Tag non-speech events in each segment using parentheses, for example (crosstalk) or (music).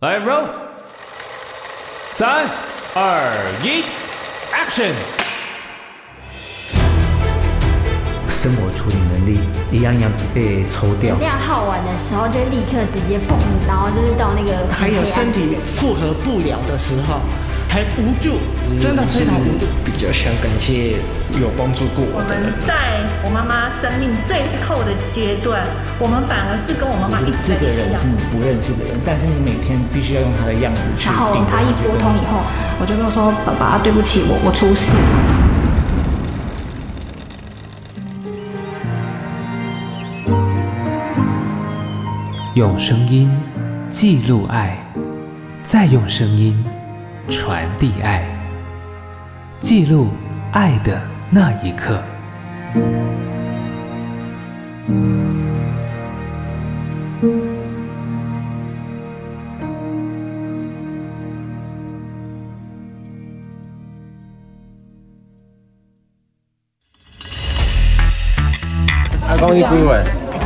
来，roll，三、二、一，action！生活处理能力一样一样被抽掉。量耗完的时候，就立刻直接蹦，然后就是到那个。还有身体负荷不了的时候，还无助，真的非常无助。比较想感谢有帮助过我的人。我们在我妈妈生命最后的阶段，我们反而是跟我妈妈一起。这个人是你不认识的人，但是你每天必须要用他的样子去。然后他一拨通以后，我就跟我说：“爸爸，对不起，我我出事。”用声音记录爱，再用声音传递爱，记录爱的那一刻。阿公，你几岁？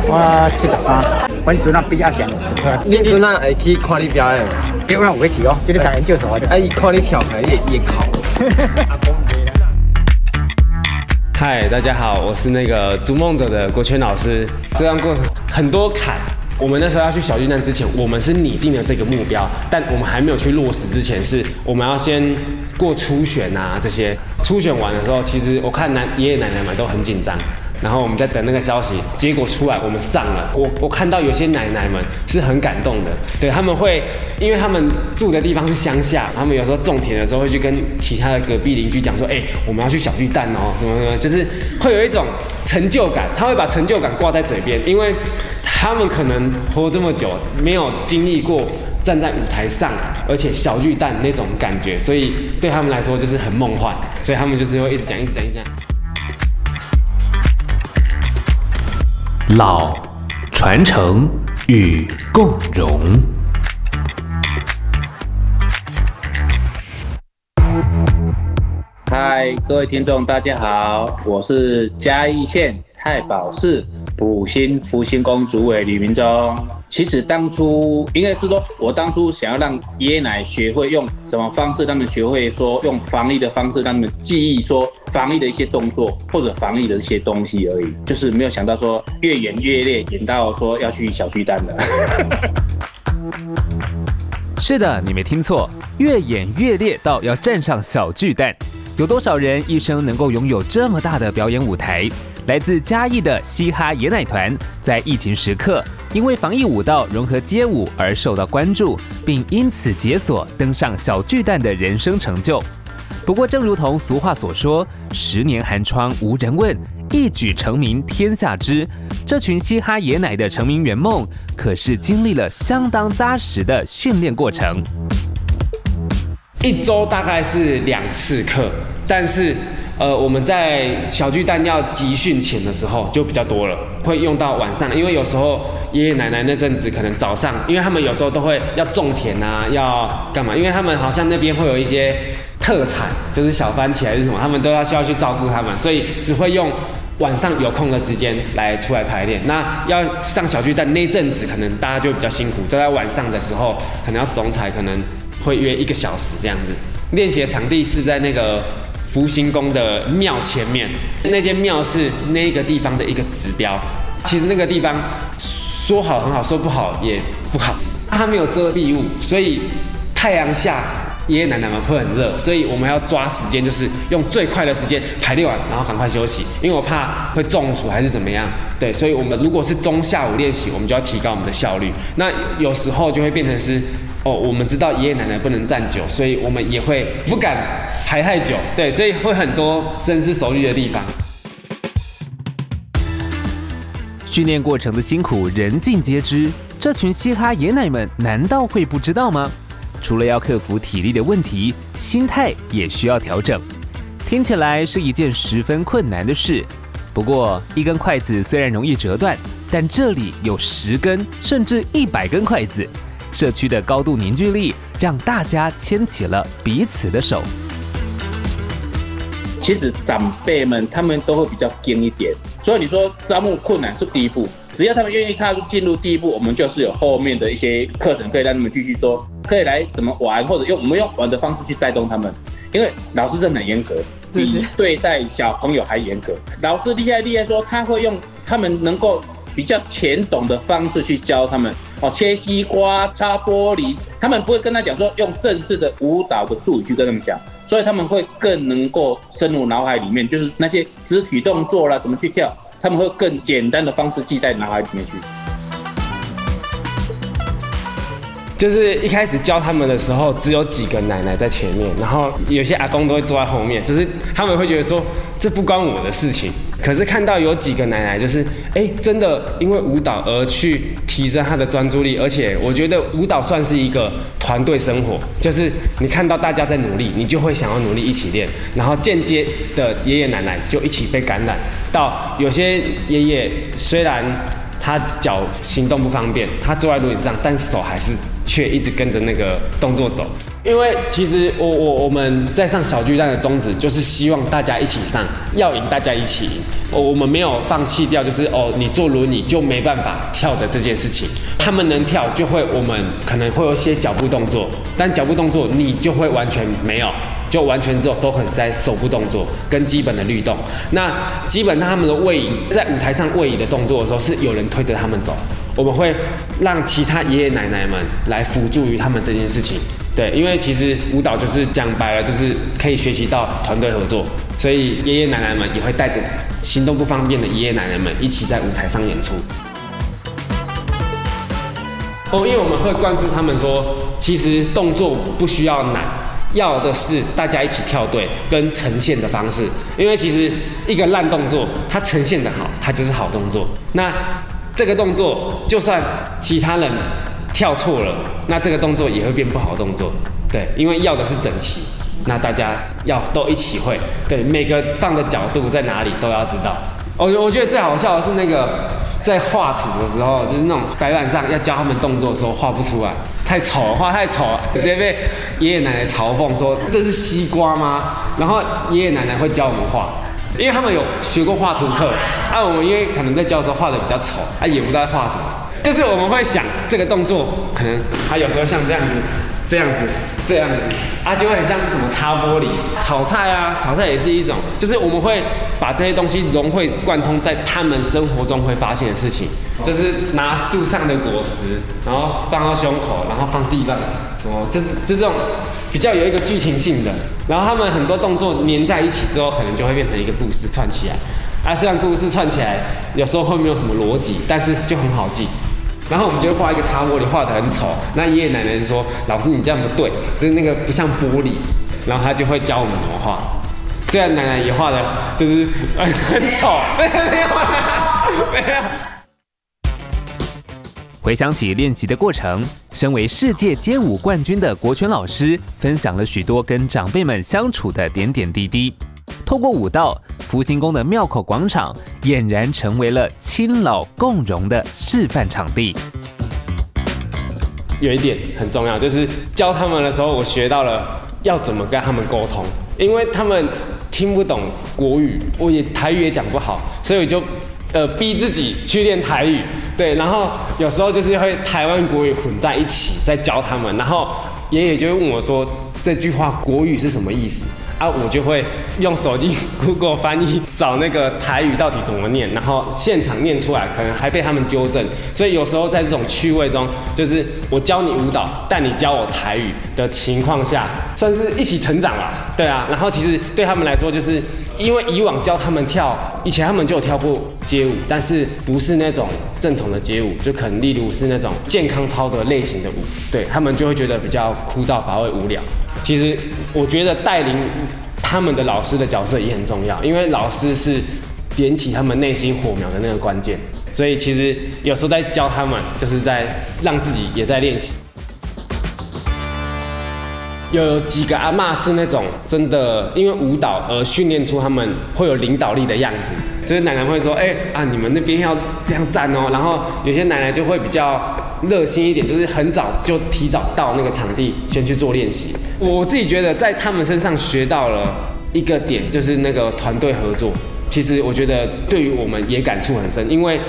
我七十三。阮孙仔比较强，你孙仔会去看你表演？去哦，今日开研究所。哎，伊看你跳开也也考。(laughs) 嗨，大家好，我是那个逐梦者的国权老师。这段过程很多坎，我们那时候要去小巨蛋之前，我们是拟定了这个目标，但我们还没有去落实之前，是我们要先过初选啊这些。初选完的时候，其实我看男爷爷奶奶们都很紧张。然后我们在等那个消息，结果出来，我们上了。我我看到有些奶奶们是很感动的，对，他们会，因为他们住的地方是乡下，他们有时候种田的时候会去跟其他的隔壁邻居讲说，哎，我们要去小巨蛋哦，什么什么，就是会有一种成就感，他会把成就感挂在嘴边，因为他们可能活这么久，没有经历过站在舞台上，而且小巨蛋那种感觉，所以对他们来说就是很梦幻，所以他们就是会一直讲，一直讲，一直讲。老传承与共荣。嗨，各位听众，大家好，我是嘉义县太保市普心福兴宫主委吕明忠。其实当初应该是说，我当初想要让爷爷奶奶学会用什么方式，让他们学会说用防疫的方式，让他们记忆说防疫的一些动作或者防疫的一些东西而已。就是没有想到说越演越烈，演到说要去小巨蛋了。是的，你没听错，越演越烈到要站上小巨蛋。有多少人一生能够拥有这么大的表演舞台？来自嘉义的嘻哈野奶团，在疫情时刻，因为防疫舞蹈融合街舞而受到关注，并因此解锁登上小巨蛋的人生成就。不过，正如同俗话所说：“十年寒窗无人问，一举成名天下知。”这群嘻哈野奶的成名圆梦，可是经历了相当扎实的训练过程。一周大概是两次课，但是。呃，我们在小巨蛋要集训前的时候就比较多了，会用到晚上，因为有时候爷爷奶奶那阵子可能早上，因为他们有时候都会要种田啊，要干嘛？因为他们好像那边会有一些特产，就是小番茄还是什么，他们都要需要去照顾他们，所以只会用晚上有空的时间来出来排练。那要上小巨蛋那阵子，可能大家就比较辛苦，就在晚上的时候，可能要总彩，可能会约一个小时这样子。练习的场地是在那个。福兴宫的庙前面，那间庙是那个地方的一个指标。其实那个地方说好很好，说不好也不好。它没有遮蔽物，所以太阳下爷爷奶奶们会很热。所以我们要抓时间，就是用最快的时间排列完，然后赶快休息，因为我怕会中暑还是怎么样。对，所以我们如果是中下午练习，我们就要提高我们的效率。那有时候就会变成是。哦，我们知道爷爷奶奶不能站久，所以我们也会不敢排太久。对，所以会很多深思熟虑的地方。训练过程的辛苦，人尽皆知。这群嘻哈爷奶们难道会不知道吗？除了要克服体力的问题，心态也需要调整。听起来是一件十分困难的事。不过，一根筷子虽然容易折断，但这里有十根甚至一百根筷子。社区的高度凝聚力让大家牵起了彼此的手。其实长辈们他们都会比较硬一点，所以你说招募困难是第一步，只要他们愿意踏入进入第一步，我们就是有后面的一些课程可以让他们继续说可以来怎么玩，或者用我们用玩的方式去带动他们。因为老师真的很严格，比对待小朋友还严格。老师厉害厉害，说他会用他们能够比较浅懂的方式去教他们哦，切西瓜、擦玻璃，他们不会跟他讲说用正式的舞蹈的术语去跟他们讲，所以他们会更能够深入脑海里面，就是那些肢体动作啦，怎么去跳，他们会更简单的方式记在脑海里面去。就是一开始教他们的时候，只有几个奶奶在前面，然后有些阿公都会坐在后面，就是他们会觉得说这不关我的事情。可是看到有几个奶奶，就是哎，真的因为舞蹈而去提升她的专注力，而且我觉得舞蹈算是一个团队生活，就是你看到大家在努力，你就会想要努力一起练，然后间接的爷爷奶奶就一起被感染到。有些爷爷虽然他脚行动不方便，他坐在轮椅上，但手还是。却一直跟着那个动作走，因为其实我我我们在上小巨蛋的宗旨就是希望大家一起上，要赢大家一起赢。我我们没有放弃掉，就是哦，你坐轮椅就没办法跳的这件事情。他们能跳，就会我们可能会有一些脚步动作，但脚步动作你就会完全没有，就完全只有 focus 在手部动作跟基本的律动。那基本上他们的位移在舞台上位移的动作的时候，是有人推着他们走。我们会让其他爷爷奶奶们来辅助于他们这件事情，对，因为其实舞蹈就是讲白了，就是可以学习到团队合作，所以爷爷奶奶们也会带着行动不方便的爷爷奶奶们一起在舞台上演出。哦，因为我们会灌输他们说，其实动作不需要难，要的是大家一起跳对跟呈现的方式。因为其实一个烂动作，它呈现得好，它就是好动作。那这个动作，就算其他人跳错了，那这个动作也会变不好动作。对，因为要的是整齐，那大家要都一起会。对，每个放的角度在哪里都要知道。我我觉得最好笑的是那个在画图的时候，就是那种白板上要教他们动作的时候画不出来，太丑了，画太丑了，直接被爷爷奶奶嘲讽说这是西瓜吗？然后爷爷奶奶会教我们画。因为他们有学过画图课，啊，我们因为可能在教的时候画的比较丑，啊，也不知道画什么，就是我们会想这个动作，可能他有时候像这样子，这样子，这样子，啊，就会很像是什么擦玻璃、炒菜啊，炒菜也是一种，就是我们会把这些东西融会贯通在他们生活中会发现的事情，就是拿树上的果实，然后放到胸口，然后放地板，什么，就是就这种。比较有一个剧情性的，然后他们很多动作粘在一起之后，可能就会变成一个故事串起来。啊，虽然故事串起来有时候会没有什么逻辑，但是就很好记。然后我们就会画一个擦玻璃，画的很丑。那爷爷奶奶就说：“老师，你这样不对，就是那个不像玻璃。”然后他就会教我们怎么画。虽然奶奶也画的就是很很丑，没有没有没有。回想起练习的过程，身为世界街舞冠军的国权老师分享了许多跟长辈们相处的点点滴滴。透过舞蹈，福兴宫的庙口广场俨然成为了亲老共融的示范场地。有一点很重要，就是教他们的时候，我学到了要怎么跟他们沟通，因为他们听不懂国语，我也台语也讲不好，所以我就。呃，逼自己去练台语，对，然后有时候就是会台湾国语混在一起在教他们，然后爷爷就会问我说，这句话国语是什么意思？啊，我就会用手机 (laughs) Google 翻译找那个台语到底怎么念，然后现场念出来，可能还被他们纠正。所以有时候在这种趣味中，就是我教你舞蹈，但你教我台语的情况下，算是一起成长了。对啊，然后其实对他们来说，就是因为以往教他们跳，以前他们就有跳过街舞，但是不是那种正统的街舞，就可能例如是那种健康操的类型的舞，对他们就会觉得比较枯燥乏味、无聊。其实我觉得带领他们的老师的角色也很重要，因为老师是点起他们内心火苗的那个关键。所以其实有时候在教他们，就是在让自己也在练习。有几个阿嬷是那种真的因为舞蹈而训练出他们会有领导力的样子，所以奶奶会说：“哎啊，你们那边要这样站哦。”然后有些奶奶就会比较热心一点，就是很早就提早到那个场地先去做练习。我自己觉得在他们身上学到了一个点，就是那个团队合作。其实我觉得对于我们也感触很深，因为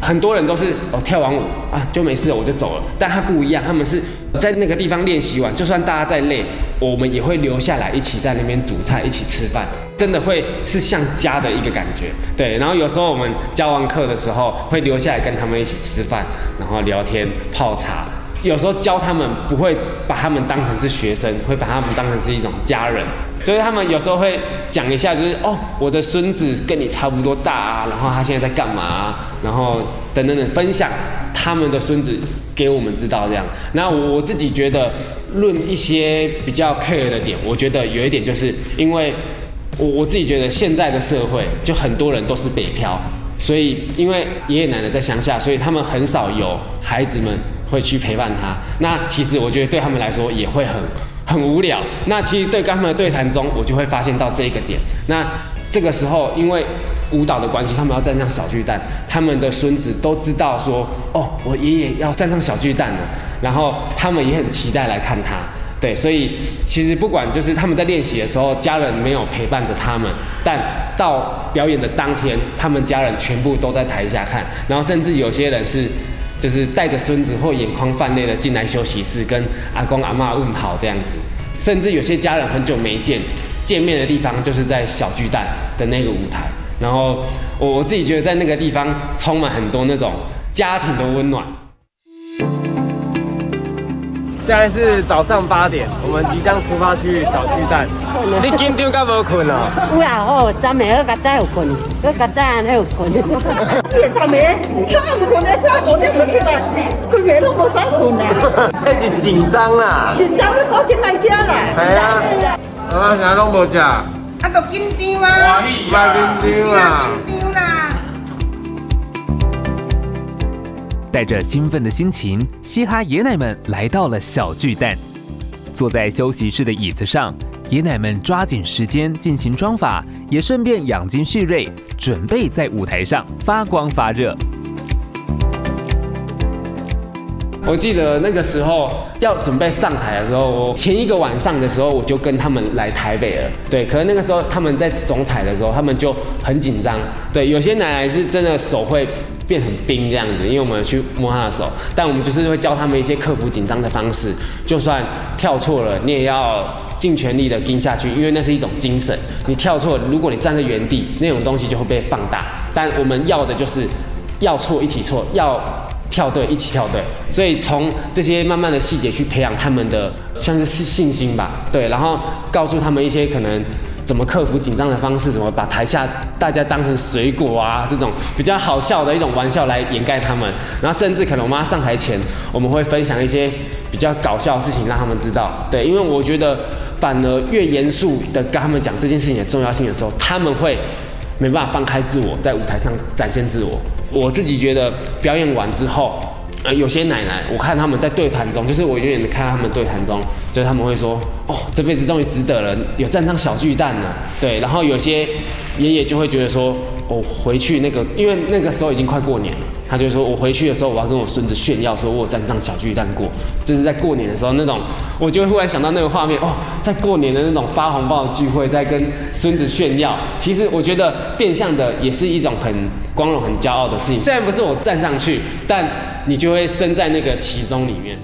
很多人都是哦跳完舞啊就没事了，我就走了。但他不一样，他们是在那个地方练习完，就算大家再累，我们也会留下来一起在那边煮菜，一起吃饭，真的会是像家的一个感觉。对，然后有时候我们教完课的时候会留下来跟他们一起吃饭，然后聊天泡茶。有时候教他们不会把他们当成是学生，会把他们当成是一种家人。就是他们有时候会讲一下，就是哦，我的孙子跟你差不多大啊，然后他现在在干嘛，然后等等等分享他们的孙子给我们知道这样。那我自己觉得，论一些比较 care 的点，我觉得有一点就是因为我我自己觉得现在的社会就很多人都是北漂，所以因为爷爷奶奶在乡下，所以他们很少有孩子们会去陪伴他。那其实我觉得对他们来说也会很。很无聊，那其实对跟他们的对谈中，我就会发现到这一个点。那这个时候，因为舞蹈的关系，他们要站上小巨蛋，他们的孙子都知道说，哦，我爷爷要站上小巨蛋了，然后他们也很期待来看他。对，所以其实不管就是他们在练习的时候，家人没有陪伴着他们，但到表演的当天，他们家人全部都在台下看，然后甚至有些人是。就是带着孙子或眼眶泛泪的进来休息室，跟阿公阿嬷问好这样子，甚至有些家人很久没见，见面的地方就是在小巨蛋的那个舞台，然后我我自己觉得在那个地方充满很多那种家庭的温暖。现在是早上八点，我们即将出发去小巨蛋。你今天敢无困啊？有啦，哦，昨暝个早有困，个早还有困。你昨暝早有困的，早五点出去啦，规暝拢无啥困啦。这是紧张啦。紧张你早点来家啦。系啊。啊，啥拢无食？啊，都紧张啊。不紧张啊。带着兴奋的心情，嘻哈爷奶们来到了小巨蛋。坐在休息室的椅子上，爷奶们抓紧时间进行妆发，也顺便养精蓄锐，准备在舞台上发光发热。我记得那个时候要准备上台的时候，我前一个晚上的时候，我就跟他们来台北了。对，可能那个时候他们在总彩的时候，他们就很紧张。对，有些奶奶是真的手会。变很冰这样子，因为我们去摸他的手，但我们就是会教他们一些克服紧张的方式。就算跳错了，你也要尽全力的跟下去，因为那是一种精神。你跳错，如果你站在原地，那种东西就会被放大。但我们要的就是要错一起错，要跳对一起跳对。所以从这些慢慢的细节去培养他们的像是信心吧，对，然后告诉他们一些可能。怎么克服紧张的方式？怎么把台下大家当成水果啊？这种比较好笑的一种玩笑来掩盖他们。然后甚至可能我们上台前，我们会分享一些比较搞笑的事情，让他们知道。对，因为我觉得反而越严肃的跟他们讲这件事情的重要性的时候，他们会没办法放开自我，在舞台上展现自我。我自己觉得表演完之后。呃，有些奶奶，我看他们在对谈中，就是我远远的看他们对谈中，就是他们会说，哦，这辈子终于值得了，有站上小巨蛋了，对。然后有些爷爷就会觉得说，我回去那个，因为那个时候已经快过年了。他就说：“我回去的时候，我要跟我孙子炫耀，说我有站上小巨蛋过。就是在过年的时候那种，我就会忽然想到那个画面哦，在过年的那种发红包的聚会，在跟孙子炫耀。其实我觉得变相的也是一种很光荣、很骄傲的事情。虽然不是我站上去，但你就会身在那个其中里面。”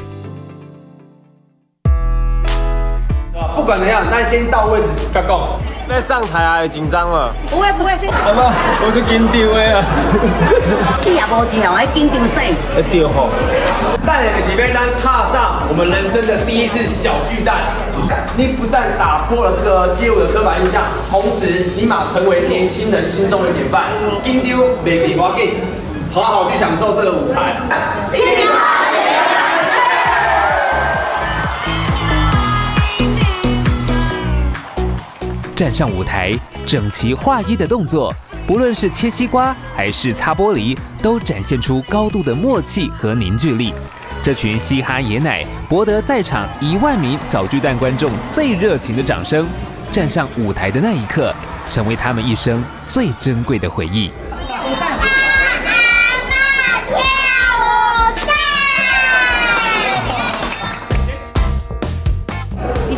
不管怎样，但先到位置再讲。那上台啊，紧张了？不会不会，先。阿妈，我就紧张的啊。你也无跳，还紧张死。会跳吼。带领的起飞单踏上我们人生的第一次小巨蛋。你不但打破了这个街舞的刻板印象，同时你马成为年轻人心中的典范。紧张，别给我紧，好好去享受这个舞台。站上舞台，整齐划一的动作，不论是切西瓜还是擦玻璃，都展现出高度的默契和凝聚力。这群嘻哈爷奶博得在场一万名小巨蛋观众最热情的掌声。站上舞台的那一刻，成为他们一生最珍贵的回忆。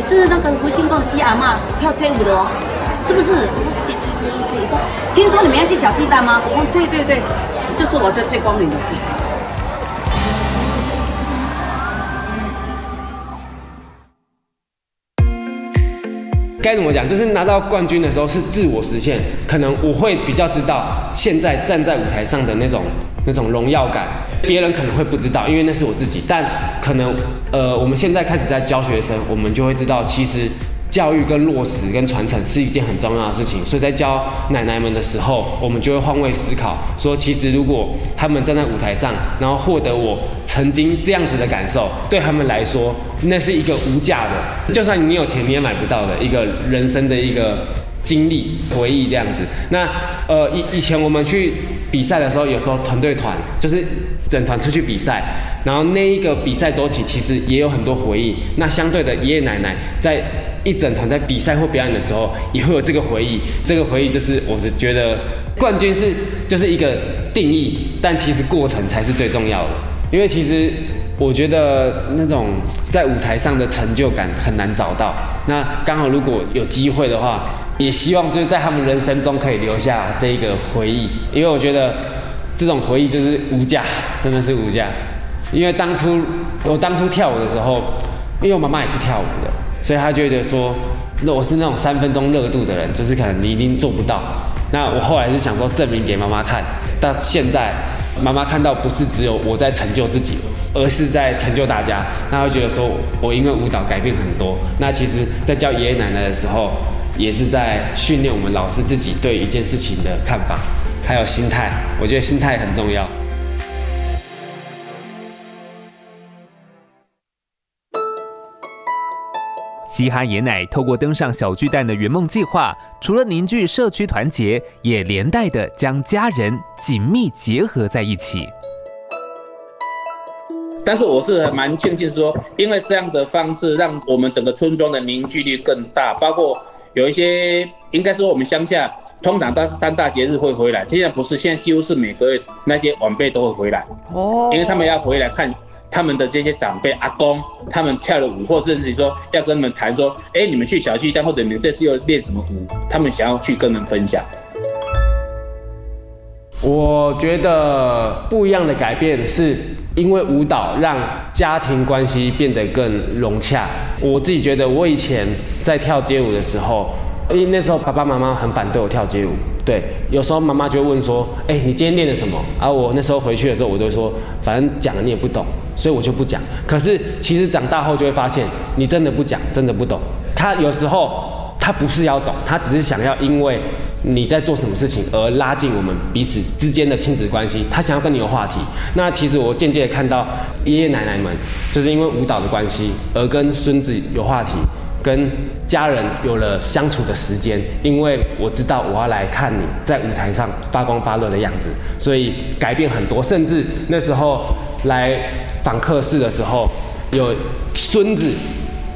是那个福星公司阿嬷跳街舞的哦，是不是？听说你们要去小巨蛋吗？哦，对对对，就是我觉得最光明的事情。该怎么讲？就是拿到冠军的时候是自我实现，可能我会比较知道现在站在舞台上的那种那种荣耀感，别人可能会不知道，因为那是我自己。但可能呃，我们现在开始在教学生，我们就会知道其实。教育跟落实跟传承是一件很重要的事情，所以在教奶奶们的时候，我们就会换位思考，说其实如果他们站在舞台上，然后获得我曾经这样子的感受，对他们来说，那是一个无价的，就算你有钱你也买不到的一个人生的一个经历回忆这样子。那呃以以前我们去比赛的时候，有时候团队团就是整团出去比赛，然后那一个比赛周期其实也有很多回忆。那相对的爷爷奶奶在一整团在比赛或表演的时候，也会有这个回忆。这个回忆就是，我是觉得冠军是就是一个定义，但其实过程才是最重要的。因为其实我觉得那种在舞台上的成就感很难找到。那刚好如果有机会的话，也希望就是在他们人生中可以留下这一个回忆。因为我觉得这种回忆就是无价，真的是无价。因为当初我当初跳舞的时候，因为我妈妈也是跳舞的。所以她觉得说，那我是那种三分钟热度的人，就是可能你一定做不到。那我后来是想说证明给妈妈看，到现在妈妈看到不是只有我在成就自己，而是在成就大家。那会觉得说我因为舞蹈改变很多。那其实，在教爷爷奶奶的时候，也是在训练我们老师自己对一件事情的看法，还有心态。我觉得心态很重要。嘻哈爷奶透过登上小巨蛋的圆梦计划，除了凝聚社区团结，也连带的将家人紧密结合在一起。但是我是蛮庆幸说，因为这样的方式，让我们整个村庄的凝聚力更大。包括有一些，应该说我们乡下通常都是三大节日会回来，现在不是，现在几乎是每个月那些晚辈都会回来哦，因为他们要回来看。他们的这些长辈阿公，他们跳了舞，或者是说要跟他们谈说，哎，你们去小巨蛋，或者你们这次又练什么舞？他们想要去跟人分享。我觉得不一样的改变，是因为舞蹈让家庭关系变得更融洽。我自己觉得，我以前在跳街舞的时候，因为那时候爸爸妈妈很反对我跳街舞。对，有时候妈妈就会问说：“哎，你今天练的什么？”而我那时候回去的时候，我都会说：“反正讲了你也不懂，所以我就不讲。”可是其实长大后就会发现，你真的不讲，真的不懂。他有时候他不是要懂，他只是想要因为你在做什么事情而拉近我们彼此之间的亲子关系。他想要跟你有话题。那其实我渐渐看到爷爷奶奶们就是因为舞蹈的关系而跟孙子有话题。跟家人有了相处的时间，因为我知道我要来看你在舞台上发光发热的样子，所以改变很多。甚至那时候来访客室的时候，有孙子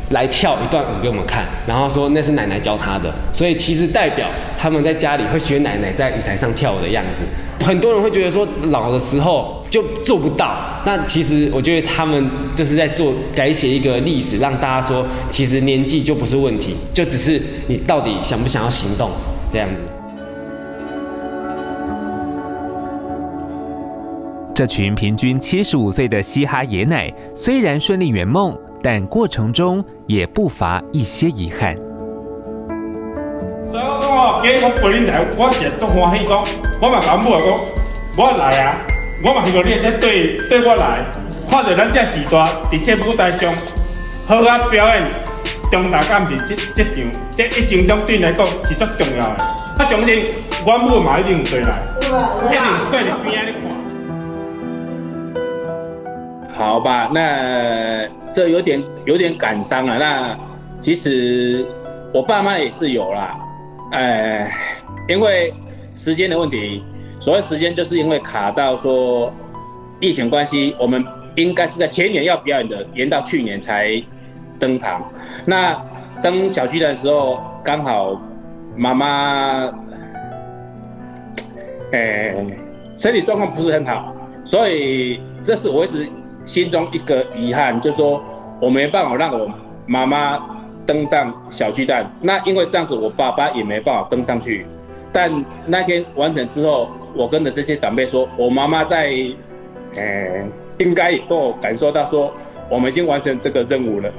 来跳一段舞给我们看，然后说那是奶奶教他的，所以其实代表他们在家里会学奶奶在舞台上跳舞的样子。很多人会觉得说老的时候就做不到，那其实我觉得他们就是在做改写一个历史，让大家说其实年纪就不是问题，就只是你到底想不想要行动这样子。这群平均七十五岁的嘻哈爷奶虽然顺利圆梦，但过程中也不乏一些遗憾。我今日我陪恁来，我是欢喜讲，我嘛甲阮母讲，我来啊，我嘛希望你会对对我来，看着咱这时代伫这舞台上好啊表演，重大感是这这场，这一生中对你来讲是足重要的。我相信我母嘛一定会来，一定对着边仔咧看。好吧，那这有点有点感伤了。那其实我爸妈也是有啦。哎，因为时间的问题，所谓时间就是因为卡到说疫情关系，我们应该是在前年要表演的，延到去年才登堂。那登小巨蛋的时候，刚好妈妈，哎，身体状况不是很好，所以这是我一直心中一个遗憾，就是说我没办法让我妈妈。登上小巨蛋，那因为这样子，我爸爸也没办法登上去。但那天完成之后，我跟着这些长辈说，我妈妈在，呃，应该也都有感受到说，我们已经完成这个任务了。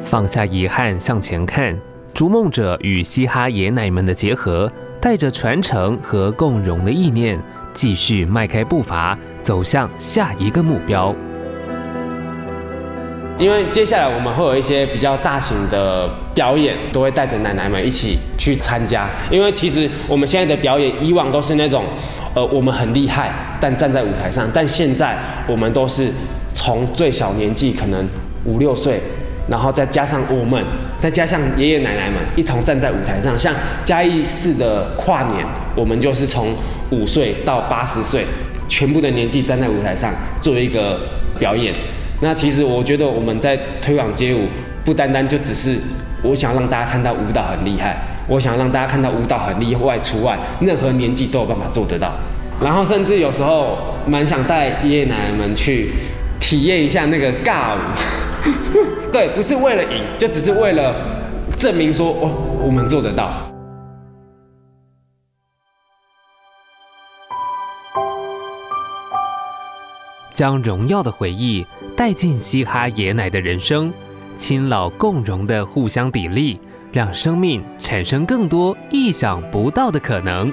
放下遗憾，向前看。逐梦者与嘻哈爷奶们的结合，带着传承和共融的意念，继续迈开步伐，走向下一个目标。因为接下来我们会有一些比较大型的表演，都会带着奶奶们一起去参加。因为其实我们现在的表演，以往都是那种，呃，我们很厉害，但站在舞台上。但现在我们都是从最小年纪，可能五六岁。然后再加上我们，再加上爷爷奶奶们一同站在舞台上，像嘉义市的跨年，我们就是从五岁到八十岁，全部的年纪站在舞台上做一个表演。那其实我觉得我们在推广街舞，不单单就只是我想让大家看到舞蹈很厉害，我想让大家看到舞蹈很厉害除外，任何年纪都有办法做得到。然后甚至有时候蛮想带爷爷奶奶们去体验一下那个尬舞。对，不是为了赢，就只是为了证明说，哦，我们做得到。将荣耀的回忆带进嘻哈爷奶的人生，亲老共荣的互相砥砺，让生命产生更多意想不到的可能。